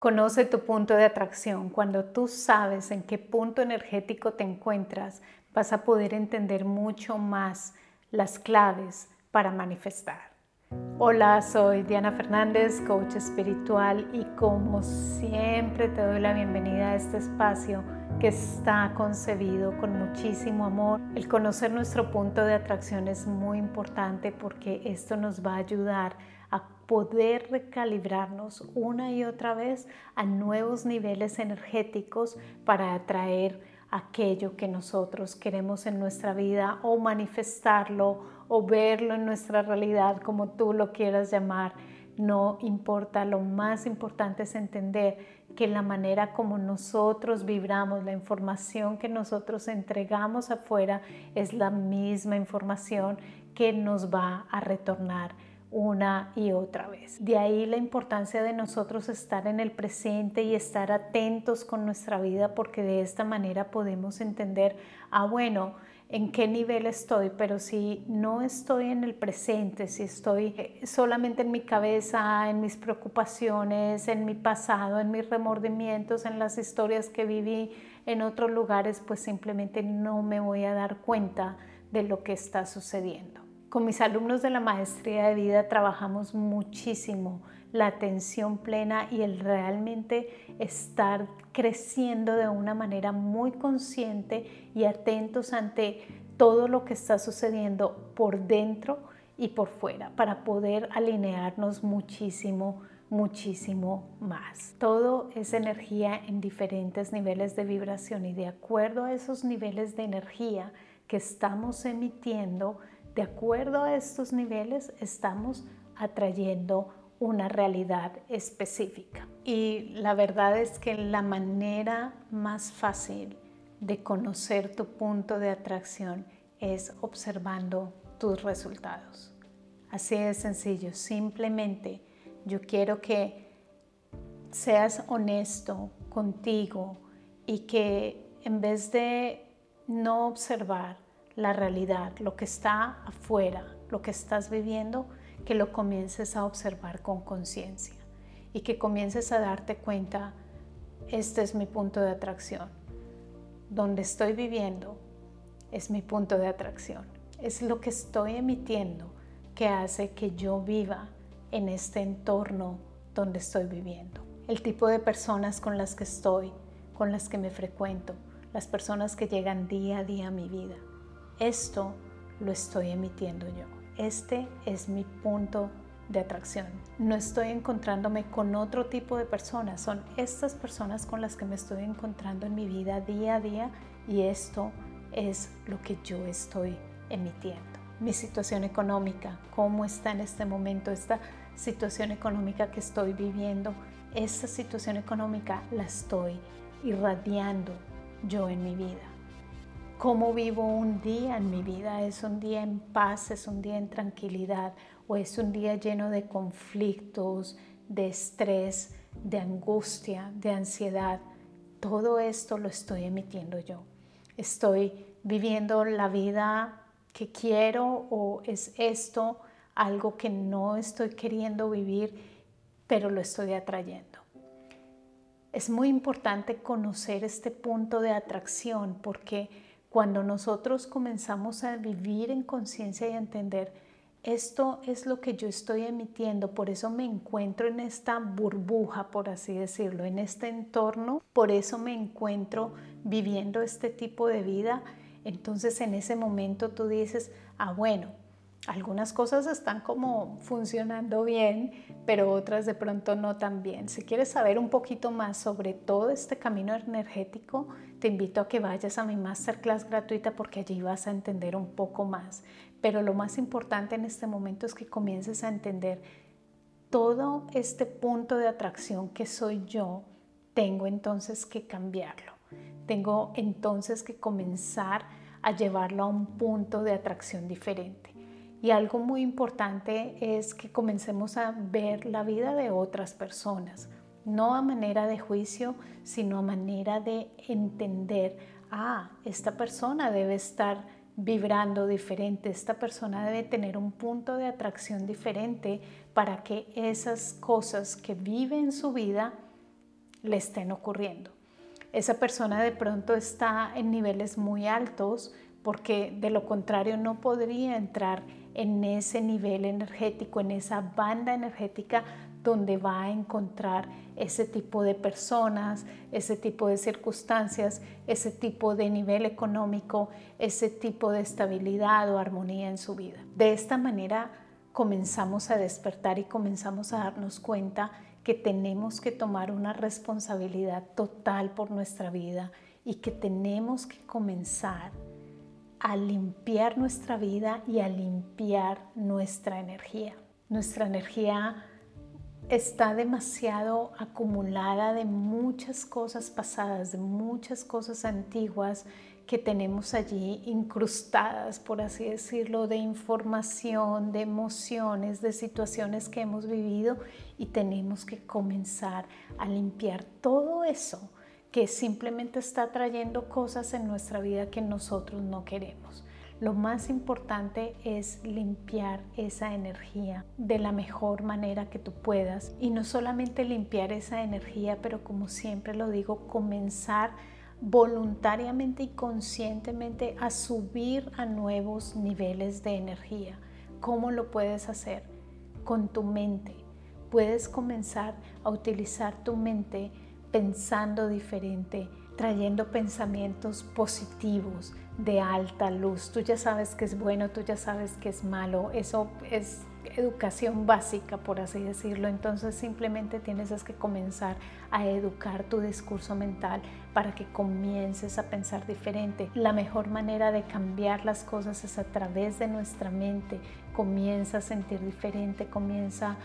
Conoce tu punto de atracción. Cuando tú sabes en qué punto energético te encuentras, vas a poder entender mucho más las claves para manifestar. Hola, soy Diana Fernández, coach espiritual y como siempre te doy la bienvenida a este espacio que está concebido con muchísimo amor. El conocer nuestro punto de atracción es muy importante porque esto nos va a ayudar a poder recalibrarnos una y otra vez a nuevos niveles energéticos para atraer aquello que nosotros queremos en nuestra vida o manifestarlo o verlo en nuestra realidad como tú lo quieras llamar. No importa, lo más importante es entender que la manera como nosotros vibramos, la información que nosotros entregamos afuera es la misma información que nos va a retornar una y otra vez. De ahí la importancia de nosotros estar en el presente y estar atentos con nuestra vida porque de esta manera podemos entender, ah, bueno, en qué nivel estoy, pero si no estoy en el presente, si estoy eh, solamente en mi cabeza, en mis preocupaciones, en mi pasado, en mis remordimientos, en las historias que viví en otros lugares, pues simplemente no me voy a dar cuenta de lo que está sucediendo. Con mis alumnos de la maestría de vida trabajamos muchísimo la atención plena y el realmente estar creciendo de una manera muy consciente y atentos ante todo lo que está sucediendo por dentro y por fuera para poder alinearnos muchísimo, muchísimo más. Todo es energía en diferentes niveles de vibración y de acuerdo a esos niveles de energía que estamos emitiendo, de acuerdo a estos niveles estamos atrayendo una realidad específica. Y la verdad es que la manera más fácil de conocer tu punto de atracción es observando tus resultados. Así de sencillo, simplemente yo quiero que seas honesto contigo y que en vez de no observar la realidad, lo que está afuera, lo que estás viviendo, que lo comiences a observar con conciencia y que comiences a darte cuenta, este es mi punto de atracción. Donde estoy viviendo es mi punto de atracción. Es lo que estoy emitiendo que hace que yo viva en este entorno donde estoy viviendo. El tipo de personas con las que estoy, con las que me frecuento, las personas que llegan día a día a mi vida. Esto lo estoy emitiendo yo. Este es mi punto de atracción. No estoy encontrándome con otro tipo de personas. Son estas personas con las que me estoy encontrando en mi vida día a día y esto es lo que yo estoy emitiendo. Mi situación económica, cómo está en este momento esta situación económica que estoy viviendo, esta situación económica la estoy irradiando yo en mi vida cómo vivo un día en mi vida. ¿Es un día en paz, es un día en tranquilidad o es un día lleno de conflictos, de estrés, de angustia, de ansiedad? Todo esto lo estoy emitiendo yo. Estoy viviendo la vida que quiero o es esto algo que no estoy queriendo vivir, pero lo estoy atrayendo. Es muy importante conocer este punto de atracción porque cuando nosotros comenzamos a vivir en conciencia y a entender, esto es lo que yo estoy emitiendo, por eso me encuentro en esta burbuja, por así decirlo, en este entorno, por eso me encuentro viviendo este tipo de vida, entonces en ese momento tú dices, ah, bueno, algunas cosas están como funcionando bien, pero otras de pronto no tan bien. Si quieres saber un poquito más sobre todo este camino energético, te invito a que vayas a mi masterclass gratuita porque allí vas a entender un poco más. Pero lo más importante en este momento es que comiences a entender todo este punto de atracción que soy yo, tengo entonces que cambiarlo. Tengo entonces que comenzar a llevarlo a un punto de atracción diferente. Y algo muy importante es que comencemos a ver la vida de otras personas, no a manera de juicio, sino a manera de entender, ah, esta persona debe estar vibrando diferente, esta persona debe tener un punto de atracción diferente para que esas cosas que vive en su vida le estén ocurriendo. Esa persona de pronto está en niveles muy altos porque de lo contrario no podría entrar en ese nivel energético, en esa banda energética donde va a encontrar ese tipo de personas, ese tipo de circunstancias, ese tipo de nivel económico, ese tipo de estabilidad o armonía en su vida. De esta manera comenzamos a despertar y comenzamos a darnos cuenta que tenemos que tomar una responsabilidad total por nuestra vida y que tenemos que comenzar a limpiar nuestra vida y a limpiar nuestra energía. Nuestra energía está demasiado acumulada de muchas cosas pasadas, de muchas cosas antiguas que tenemos allí incrustadas, por así decirlo, de información, de emociones, de situaciones que hemos vivido y tenemos que comenzar a limpiar todo eso que simplemente está trayendo cosas en nuestra vida que nosotros no queremos. Lo más importante es limpiar esa energía de la mejor manera que tú puedas y no solamente limpiar esa energía, pero como siempre lo digo, comenzar voluntariamente y conscientemente a subir a nuevos niveles de energía. ¿Cómo lo puedes hacer? Con tu mente. Puedes comenzar a utilizar tu mente pensando diferente, trayendo pensamientos positivos, de alta luz. Tú ya sabes que es bueno, tú ya sabes que es malo. Eso es educación básica, por así decirlo. Entonces simplemente tienes que comenzar a educar tu discurso mental para que comiences a pensar diferente. La mejor manera de cambiar las cosas es a través de nuestra mente. Comienza a sentir diferente, comienza a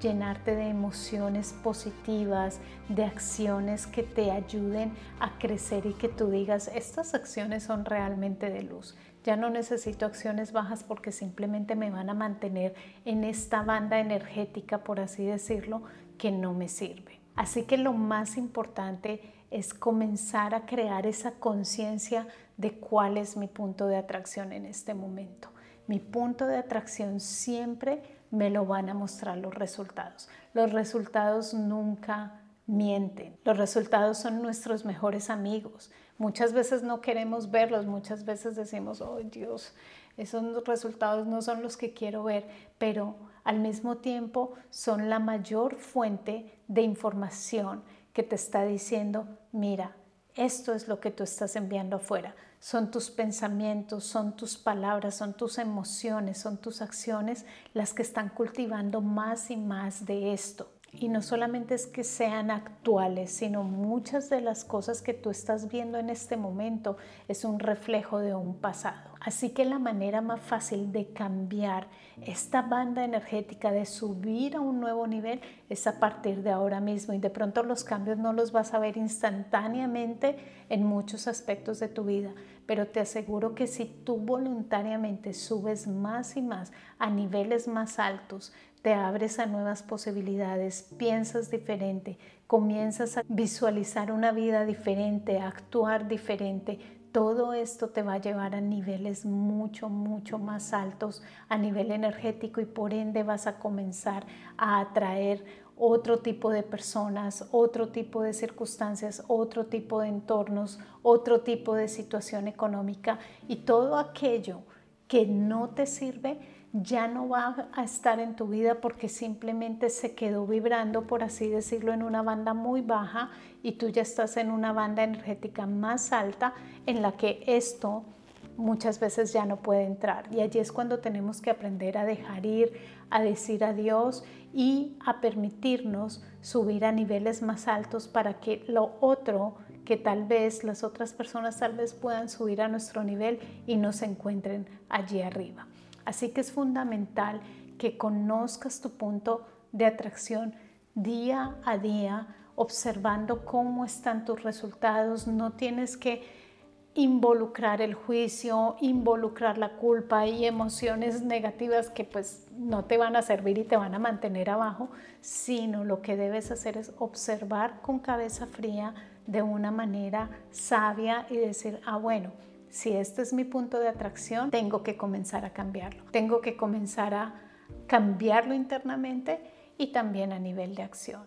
llenarte de emociones positivas, de acciones que te ayuden a crecer y que tú digas, estas acciones son realmente de luz. Ya no necesito acciones bajas porque simplemente me van a mantener en esta banda energética, por así decirlo, que no me sirve. Así que lo más importante es comenzar a crear esa conciencia de cuál es mi punto de atracción en este momento. Mi punto de atracción siempre me lo van a mostrar los resultados. Los resultados nunca mienten. Los resultados son nuestros mejores amigos. Muchas veces no queremos verlos, muchas veces decimos, oh Dios, esos resultados no son los que quiero ver, pero al mismo tiempo son la mayor fuente de información que te está diciendo, mira, esto es lo que tú estás enviando afuera son tus pensamientos, son tus palabras, son tus emociones, son tus acciones las que están cultivando más y más de esto. Y no solamente es que sean actuales, sino muchas de las cosas que tú estás viendo en este momento es un reflejo de un pasado. Así que la manera más fácil de cambiar esta banda energética, de subir a un nuevo nivel, es a partir de ahora mismo. Y de pronto los cambios no los vas a ver instantáneamente en muchos aspectos de tu vida, pero te aseguro que si tú voluntariamente subes más y más a niveles más altos, te abres a nuevas posibilidades, piensas diferente, comienzas a visualizar una vida diferente, a actuar diferente, todo esto te va a llevar a niveles mucho, mucho más altos a nivel energético y por ende vas a comenzar a atraer otro tipo de personas, otro tipo de circunstancias, otro tipo de entornos, otro tipo de situación económica y todo aquello que no te sirve ya no va a estar en tu vida porque simplemente se quedó vibrando, por así decirlo, en una banda muy baja y tú ya estás en una banda energética más alta en la que esto muchas veces ya no puede entrar. Y allí es cuando tenemos que aprender a dejar ir, a decir adiós y a permitirnos subir a niveles más altos para que lo otro que tal vez las otras personas tal vez puedan subir a nuestro nivel y nos encuentren allí arriba. Así que es fundamental que conozcas tu punto de atracción día a día, observando cómo están tus resultados. No tienes que involucrar el juicio, involucrar la culpa y emociones negativas que pues no te van a servir y te van a mantener abajo, sino lo que debes hacer es observar con cabeza fría de una manera sabia y decir, ah, bueno, si este es mi punto de atracción, tengo que comenzar a cambiarlo. Tengo que comenzar a cambiarlo internamente y también a nivel de acción.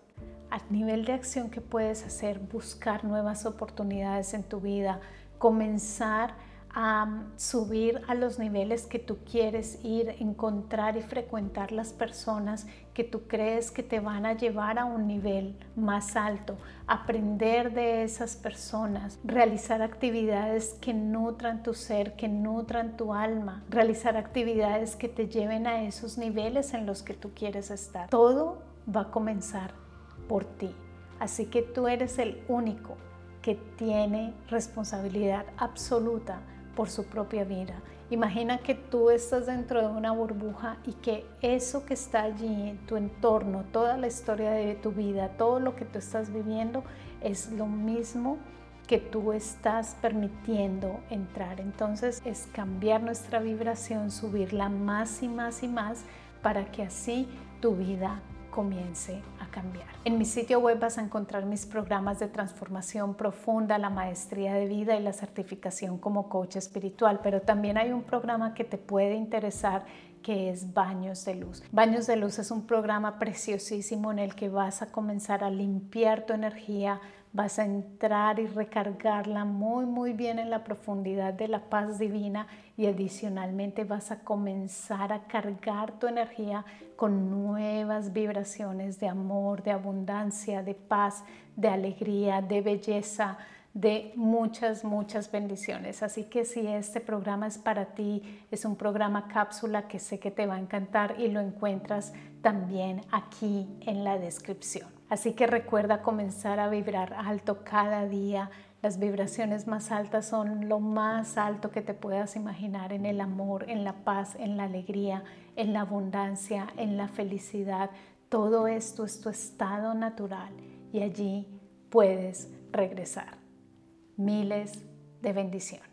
a nivel de acción que puedes hacer, buscar nuevas oportunidades en tu vida, comenzar a subir a los niveles que tú quieres ir, encontrar y frecuentar las personas que tú crees que te van a llevar a un nivel más alto, aprender de esas personas, realizar actividades que nutran tu ser, que nutran tu alma, realizar actividades que te lleven a esos niveles en los que tú quieres estar. Todo va a comenzar por ti. Así que tú eres el único que tiene responsabilidad absoluta por su propia vida. Imagina que tú estás dentro de una burbuja y que eso que está allí tu entorno, toda la historia de tu vida, todo lo que tú estás viviendo es lo mismo que tú estás permitiendo entrar. Entonces es cambiar nuestra vibración, subirla más y más y más para que así tu vida comience a cambiar. En mi sitio web vas a encontrar mis programas de transformación profunda, la maestría de vida y la certificación como coach espiritual, pero también hay un programa que te puede interesar que es Baños de Luz. Baños de Luz es un programa preciosísimo en el que vas a comenzar a limpiar tu energía, vas a entrar y recargarla muy muy bien en la profundidad de la paz divina y adicionalmente vas a comenzar a cargar tu energía con nuevas vibraciones de amor, de abundancia, de paz, de alegría, de belleza, de muchas, muchas bendiciones. Así que si este programa es para ti, es un programa cápsula que sé que te va a encantar y lo encuentras también aquí en la descripción. Así que recuerda comenzar a vibrar alto cada día. Las vibraciones más altas son lo más alto que te puedas imaginar en el amor, en la paz, en la alegría, en la abundancia, en la felicidad. Todo esto es tu estado natural y allí puedes regresar miles de bendiciones.